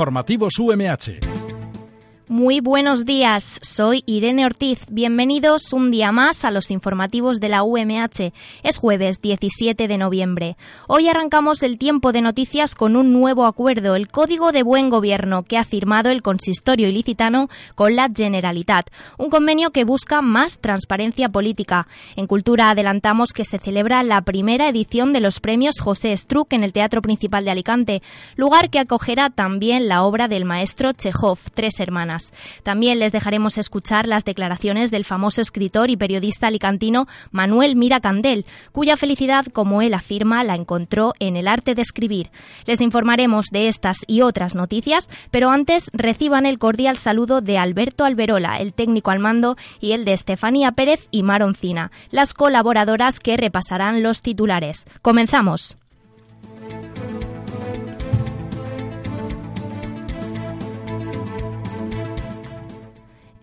Informativos UMH. Muy buenos días, soy Irene Ortiz. Bienvenidos un día más a los informativos de la UMH. Es jueves 17 de noviembre. Hoy arrancamos el tiempo de noticias con un nuevo acuerdo, el Código de Buen Gobierno, que ha firmado el consistorio ilicitano con la Generalitat, un convenio que busca más transparencia política. En Cultura adelantamos que se celebra la primera edición de los premios José Struck en el Teatro Principal de Alicante, lugar que acogerá también la obra del maestro Chekhov, Tres Hermanas. También les dejaremos escuchar las declaraciones del famoso escritor y periodista alicantino Manuel Mira Candel, cuya felicidad, como él afirma, la encontró en el arte de escribir. Les informaremos de estas y otras noticias, pero antes reciban el cordial saludo de Alberto Alberola, el técnico al mando, y el de Estefanía Pérez y Maroncina, las colaboradoras que repasarán los titulares. Comenzamos.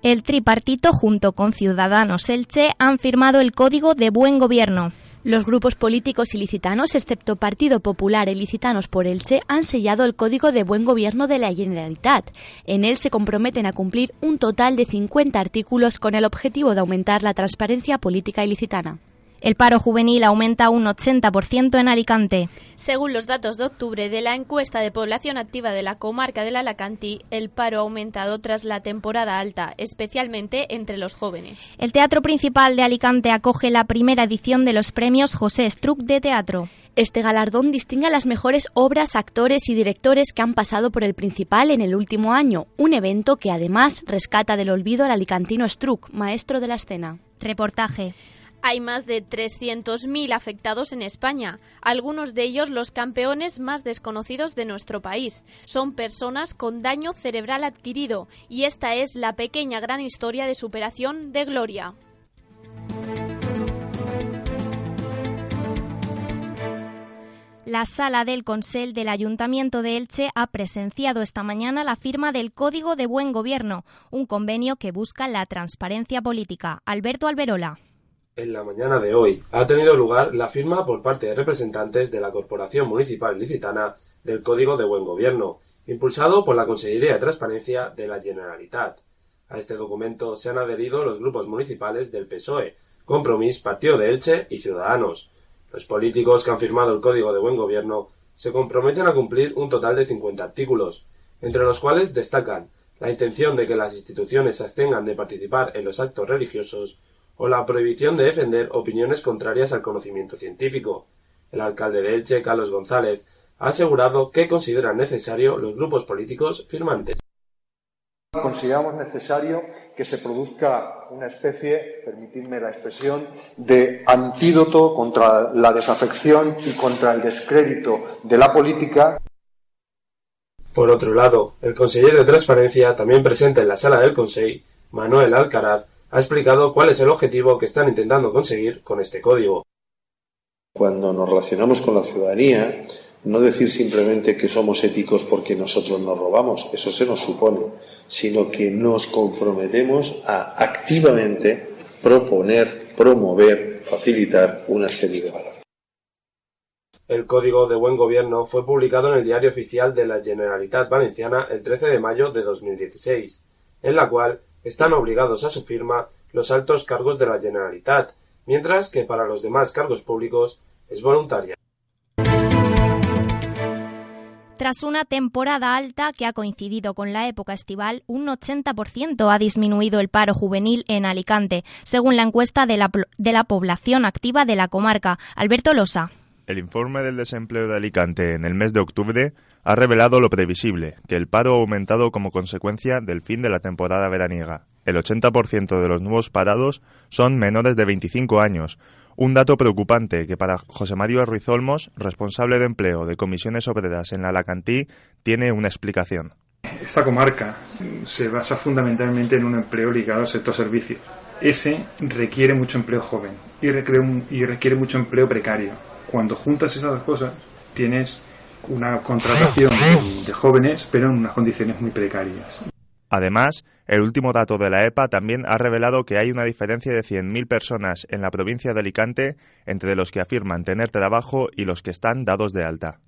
El tripartito junto con Ciudadanos Elche han firmado el Código de Buen Gobierno. Los grupos políticos ilicitanos, excepto Partido Popular Ilicitanos por Elche, han sellado el Código de Buen Gobierno de la Generalitat. En él se comprometen a cumplir un total de 50 artículos con el objetivo de aumentar la transparencia política ilicitana. El paro juvenil aumenta un 80% en Alicante. Según los datos de octubre de la encuesta de población activa de la comarca del Alacantí, el paro ha aumentado tras la temporada alta, especialmente entre los jóvenes. El Teatro Principal de Alicante acoge la primera edición de los premios José Struck de Teatro. Este galardón distingue a las mejores obras, actores y directores que han pasado por el Principal en el último año, un evento que además rescata del olvido al alicantino Struck, maestro de la escena. Reportaje. Hay más de 300.000 afectados en España, algunos de ellos los campeones más desconocidos de nuestro país. Son personas con daño cerebral adquirido y esta es la pequeña gran historia de superación de Gloria. La sala del Consell del Ayuntamiento de Elche ha presenciado esta mañana la firma del Código de Buen Gobierno, un convenio que busca la transparencia política. Alberto Alberola. En la mañana de hoy ha tenido lugar la firma por parte de representantes de la Corporación Municipal Licitana del Código de Buen Gobierno, impulsado por la Consejería de Transparencia de la Generalitat. A este documento se han adherido los grupos municipales del PSOE, Compromís, Partido de Elche y Ciudadanos. Los políticos que han firmado el Código de Buen Gobierno se comprometen a cumplir un total de 50 artículos, entre los cuales destacan la intención de que las instituciones se abstengan de participar en los actos religiosos o la prohibición de defender opiniones contrarias al conocimiento científico. El alcalde de Elche, Carlos González, ha asegurado que consideran necesario los grupos políticos firmantes. Consideramos necesario que se produzca una especie, permitidme la expresión, de antídoto contra la desafección y contra el descrédito de la política. Por otro lado, el consejero de Transparencia, también presente en la sala del Consejo, Manuel Alcaraz, ha explicado cuál es el objetivo que están intentando conseguir con este código. Cuando nos relacionamos con la ciudadanía, no decir simplemente que somos éticos porque nosotros nos robamos, eso se nos supone, sino que nos comprometemos a activamente proponer, promover, facilitar una serie de valores. El Código de Buen Gobierno fue publicado en el Diario Oficial de la Generalitat Valenciana el 13 de mayo de 2016, en la cual están obligados a su firma los altos cargos de la Generalitat, mientras que para los demás cargos públicos es voluntaria. Tras una temporada alta que ha coincidido con la época estival, un 80% ha disminuido el paro juvenil en Alicante, según la encuesta de la, población activa de la comarca. Alberto Losa. El informe del desempleo de Alicante en el mes de octubre ha revelado lo previsible, que el paro ha aumentado como consecuencia del fin de la temporada veraniega. el 80% de los nuevos parados son menores de 25 años, un dato preocupante que para José Mario Ruiz Olmos, responsable de empleo de comisiones obreras en la Alacantí, tiene una explicación. Esta comarca se basa fundamentalmente en un empleo ligado al sector servicios. Ese requiere mucho empleo joven y requiere, y requiere mucho empleo precario. Cuando juntas esas dos cosas, tienes una contratación de jóvenes, pero en unas condiciones muy precarias. Además, el último dato de la EPA también ha revelado que hay una diferencia de 100.000 personas en la provincia de Alicante entre los que afirman tener trabajo y los que están dados de alta.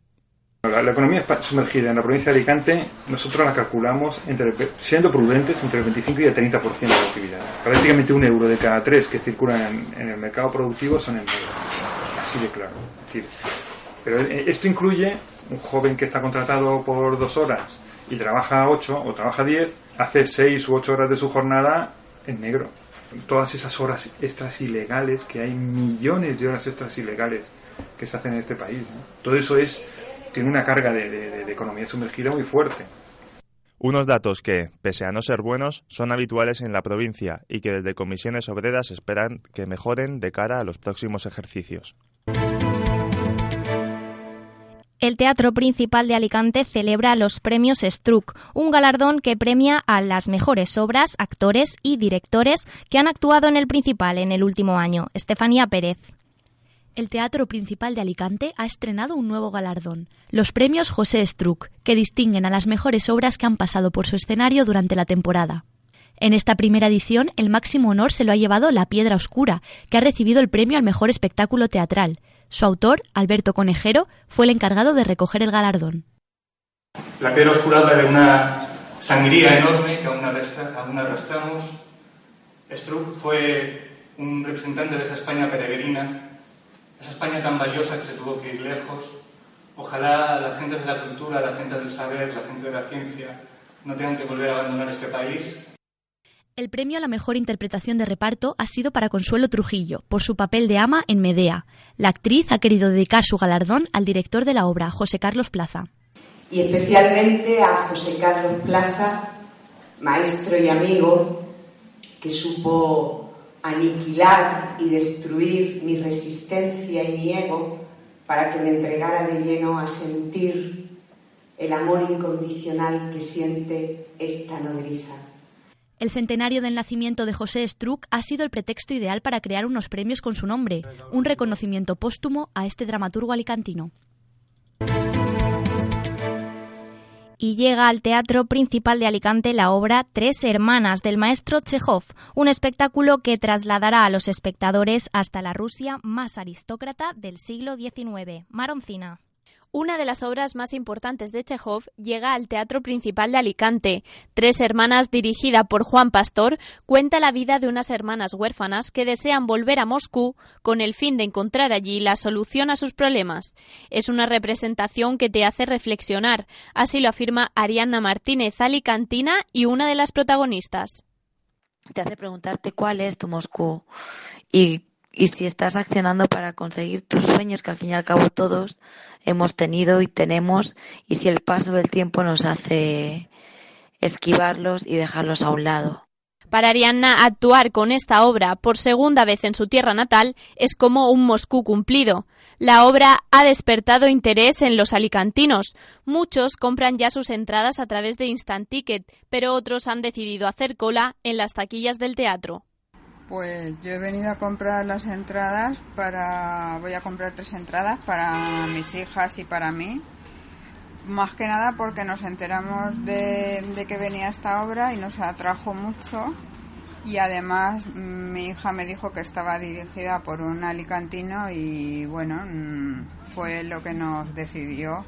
La, economía sumergida en la provincia de Alicante, nosotros la calculamos, entre, siendo prudentes, entre el 25 y el 30% de la actividad. Prácticamente un euro de cada tres que circulan en, el mercado productivo son en negro. Así claro. pero esto incluye un joven que está contratado por dos horas y trabaja ocho o trabaja diez, hace seis u ocho horas de su jornada en negro. Todas esas horas extras ilegales, que hay millones de horas extras ilegales que se hacen en este país. Todo eso es tiene una carga de, economía sumergida muy fuerte. Unos datos que, pese a no ser buenos, son habituales en la provincia y que desde comisiones obreras esperan que mejoren de cara a los próximos ejercicios. El Teatro Principal de Alicante celebra los premios Struck, un galardón que premia a las mejores obras, actores y directores que han actuado en el Principal en el último año. Estefanía Pérez el Teatro Principal de Alicante ha estrenado un nuevo galardón, los premios José Struck, que distinguen a las mejores obras que han pasado por su escenario durante la temporada. En esta primera edición, el máximo honor se lo ha llevado La Piedra Oscura, que ha recibido el premio al mejor espectáculo teatral. Su autor, Alberto Conejero, fue el encargado de recoger el galardón. La Piedra Oscura habla de una sangría enorme que aún, arrastramos. Struck fue un representante de esa España peregrina esa España tan valiosa que se tuvo que ir lejos. Ojalá la gente de la cultura, la gente del saber, la gente de la ciencia no tengan que volver a abandonar este país. El premio a la mejor interpretación de reparto ha sido para Consuelo Trujillo, por su papel de ama en Medea. La actriz ha querido dedicar su galardón al director de la obra, José Carlos Plaza. Y especialmente a José Carlos Plaza, maestro y amigo, que supo aniquilar y destruir mi resistencia y mi ego para que me entregara de lleno a sentir el amor incondicional que siente esta nodriza. El centenario del nacimiento de José Struck ha sido el pretexto ideal para crear unos premios con su nombre, un reconocimiento póstumo a este dramaturgo alicantino. y llega al Teatro Principal de Alicante la obra Tres Hermanas del maestro Chekhov, un espectáculo que trasladará a los espectadores hasta la Rusia más aristócrata del siglo XIX. Maroncina. Una de las obras más importantes de Chekhov llega al Teatro Principal de Alicante. Tres Hermanas, dirigida por Juan Pastor, cuenta la vida de unas hermanas huérfanas que desean volver a Moscú con el fin de encontrar allí la solución a sus problemas. Es una representación que te hace reflexionar, así lo afirma Arianna Martínez Alicantina y una de las protagonistas. Te hace preguntarte cuál es tu Moscú y y si estás accionando para conseguir tus sueños, que al fin y al cabo todos hemos tenido y tenemos, y si el paso del tiempo nos hace esquivarlos y dejarlos a un lado. Para Arianna, actuar con esta obra por segunda vez en su tierra natal es como un Moscú cumplido. La obra ha despertado interés en los alicantinos. Muchos compran ya sus entradas a través de Instant Ticket, pero otros han decidido hacer cola en las taquillas del teatro. Pues yo he venido a comprar las entradas para. Voy a comprar tres entradas para mis hijas y para mí. Más que nada porque nos enteramos de, que venía esta obra y nos atrajo mucho. Y además mi hija me dijo que estaba dirigida por un alicantino y bueno, mm, fue lo que nos decidió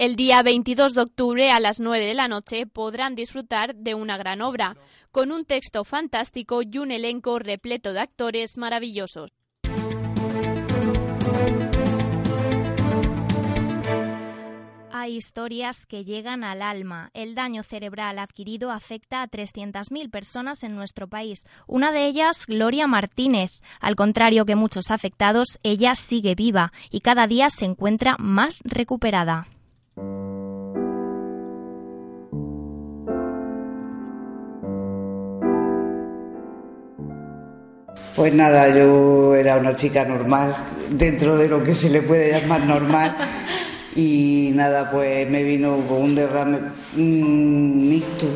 el día 22 de octubre a las 9 de la noche podrán disfrutar de una gran obra, con un texto fantástico y un elenco repleto de actores maravillosos. Hay historias que llegan al alma. El daño cerebral adquirido afecta a 300.000 personas en nuestro país. Una de ellas, Gloria Martínez. Al contrario que muchos afectados, ella sigue viva y cada día se encuentra más recuperada. Pues nada, yo era una chica normal, dentro de lo que se le puede llamar normal. Y nada, pues me vino con un derrame mixto.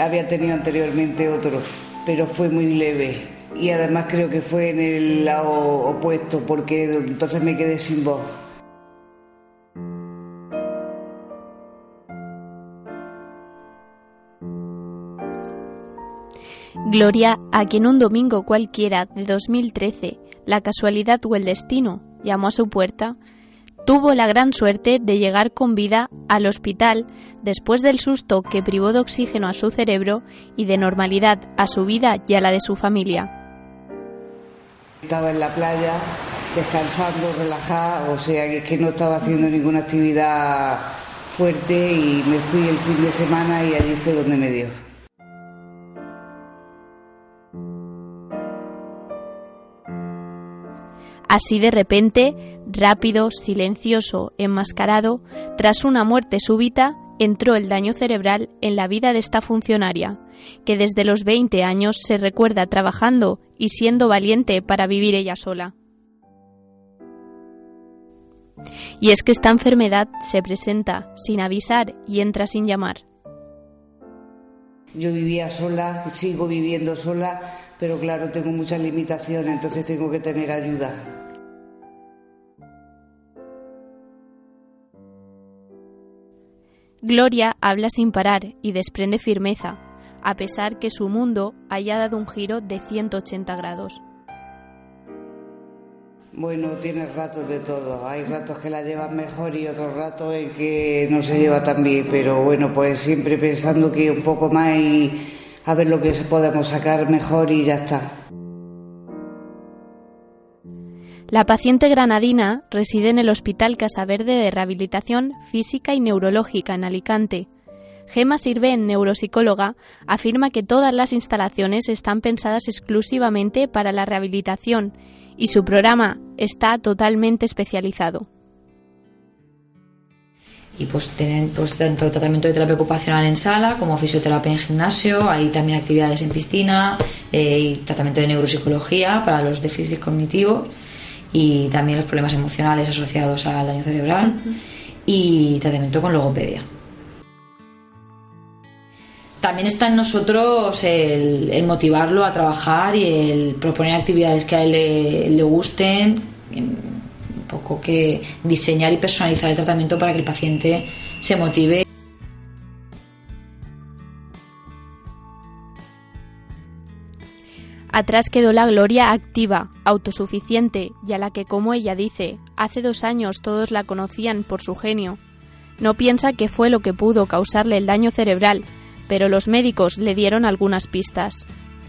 Había tenido anteriormente otro, pero fue muy leve. Y además creo que fue en el lado opuesto, porque entonces me quedé sin voz. Gloria a quien un domingo cualquiera de 2013, la casualidad o el destino llamó a su puerta, tuvo la gran suerte de llegar con vida al hospital después del susto que privó de oxígeno a su cerebro y de normalidad a su vida y a la de su familia. Estaba en la playa descansando, relajada, o sea que que no estaba haciendo ninguna actividad fuerte y me fui el fin de semana y allí fue donde me dio. Así de repente, rápido, silencioso, enmascarado, tras una muerte súbita, entró el daño cerebral en la vida de esta funcionaria, que desde los 20 años se recuerda trabajando y siendo valiente para vivir ella sola. Y es que esta enfermedad se presenta sin avisar y entra sin llamar. Yo vivía sola, sigo viviendo sola, pero claro, tengo muchas limitaciones, entonces tengo que tener ayuda. Gloria habla sin parar y desprende firmeza, a pesar que su mundo haya dado un giro de 180 grados. Bueno, tiene ratos de todo. Hay ratos que la llevan mejor y otros ratos en que no se lleva tan bien. Pero bueno, pues siempre pensando que un poco más y a ver lo que podemos sacar mejor y ya está. La paciente granadina reside en el Hospital Casa Verde de Rehabilitación Física y Neurológica en Alicante. Gema Sirven, neuropsicóloga, afirma que todas las instalaciones están pensadas exclusivamente para la rehabilitación y su programa está totalmente especializado. Y pues tienen pues, tanto tratamiento de terapia ocupacional en sala como fisioterapia en gimnasio, hay también actividades en piscina eh, y tratamiento de neuropsicología para los déficits cognitivos y también los problemas emocionales asociados al daño cerebral y tratamiento con logopedia. También está en nosotros el, motivarlo a trabajar y el proponer actividades que a él le, le gusten, un poco que diseñar y personalizar el tratamiento para que el paciente se motive. Atrás quedó la Gloria activa, autosuficiente y a la que, como ella dice, hace dos años todos la conocían por su genio. No piensa que fue lo que pudo causarle el daño cerebral, pero los médicos le dieron algunas pistas.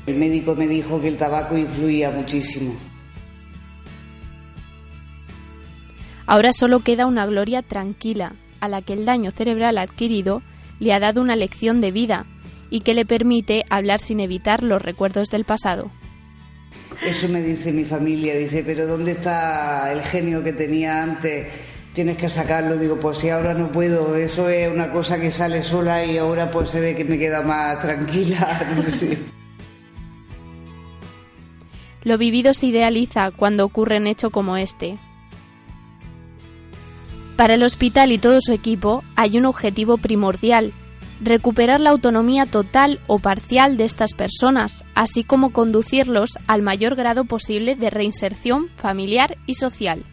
El médico me dijo que el tabaco influía muchísimo. Ahora solo queda una Gloria tranquila, a la que el daño cerebral adquirido le ha dado una lección de vida y que le permite hablar sin evitar los recuerdos del pasado. Eso me dice mi familia, dice, pero ¿dónde está el genio que tenía antes? Tienes que sacarlo. Digo, pues si ahora no puedo, eso es una cosa que sale sola y ahora pues se ve que me queda más tranquila. Lo vivido se idealiza cuando ocurre un hecho como este. Para el hospital y todo su equipo hay un objetivo primordial, recuperar la autonomía total o parcial de estas personas, así como conducirlos al mayor grado posible de reinserción familiar y social.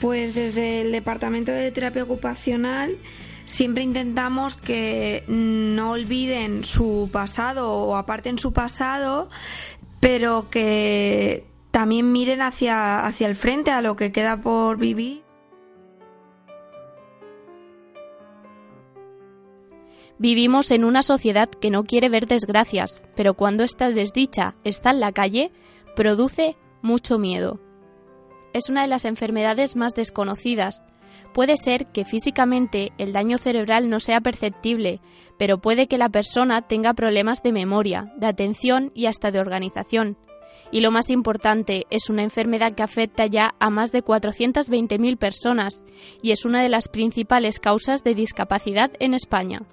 Pues desde el Departamento de Terapia Ocupacional siempre intentamos que no olviden su pasado o aparten su pasado, pero que también miren hacia, hacia el frente, a lo que queda por vivir. Vivimos en una sociedad que no quiere ver desgracias, pero cuando esta desdicha está en la calle, produce mucho miedo. Es una de las enfermedades más desconocidas. Puede ser que físicamente el daño cerebral no sea perceptible, pero puede que la persona tenga problemas de memoria, de atención y hasta de organización. Y lo más importante, es una enfermedad que afecta ya a más de 420.000 personas y es una de las principales causas de discapacidad en España.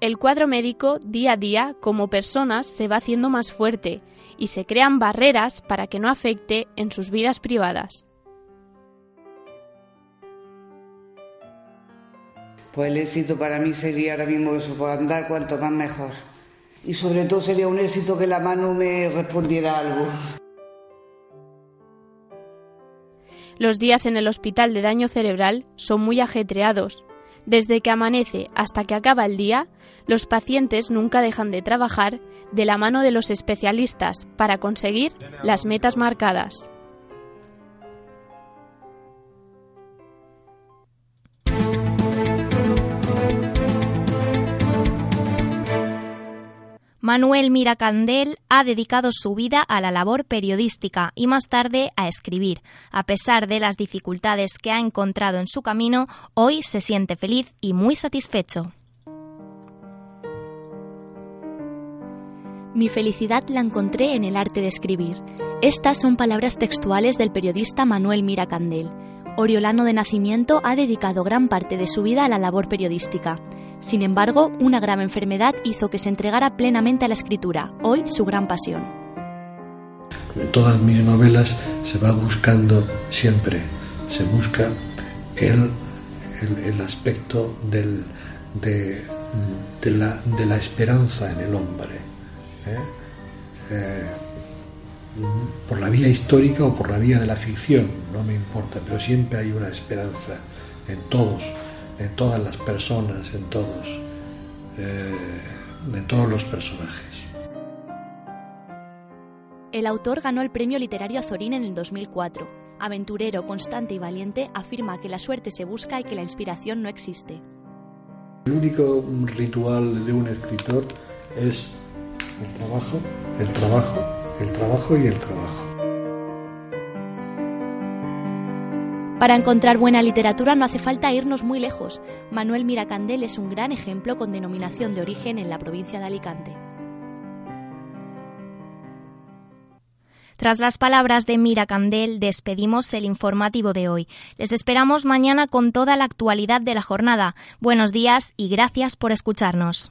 El cuadro médico día a día como personas se va haciendo más fuerte y se crean barreras para que no afecte en sus vidas privadas. Pues el éxito para mí sería ahora mismo que se pueda andar cuanto más mejor. Y sobre todo sería un éxito que la mano me respondiera algo. Los días en el hospital de daño cerebral son muy ajetreados. Desde que amanece hasta que acaba el día, los pacientes nunca dejan de trabajar de la mano de los especialistas para conseguir las metas marcadas. Manuel Miracandel ha dedicado su vida a la labor periodística y más tarde a escribir. A pesar de las dificultades que ha encontrado en su camino, hoy se siente feliz y muy satisfecho. Mi felicidad la encontré en el arte de escribir. Estas son palabras textuales del periodista Manuel Miracandel. Oriolano de nacimiento ha dedicado gran parte de su vida a la labor periodística. Sin embargo, una grave enfermedad hizo que se entregara plenamente a la escritura, hoy su gran pasión. En todas mis novelas se va buscando siempre, se busca el, el, aspecto del, de, de, la, de, la, esperanza en el hombre. ¿eh? Eh, por la vía histórica o por la vía de la ficción, no me importa, pero siempre hay una esperanza en todos en todas las personas, en todos, eh, en todos los personajes. El autor ganó el premio literario Azorín en el 2004. Aventurero, constante y valiente, afirma que la suerte se busca y que la inspiración no existe. El único ritual de un escritor es el trabajo, el trabajo, el trabajo y el trabajo. Para encontrar buena literatura no hace falta irnos muy lejos. Manuel Miracandel es un gran ejemplo con denominación de origen en la provincia de Alicante. Tras las palabras de Miracandel, despedimos el informativo de hoy. Les esperamos mañana con toda la actualidad de la jornada. Buenos días y gracias por escucharnos.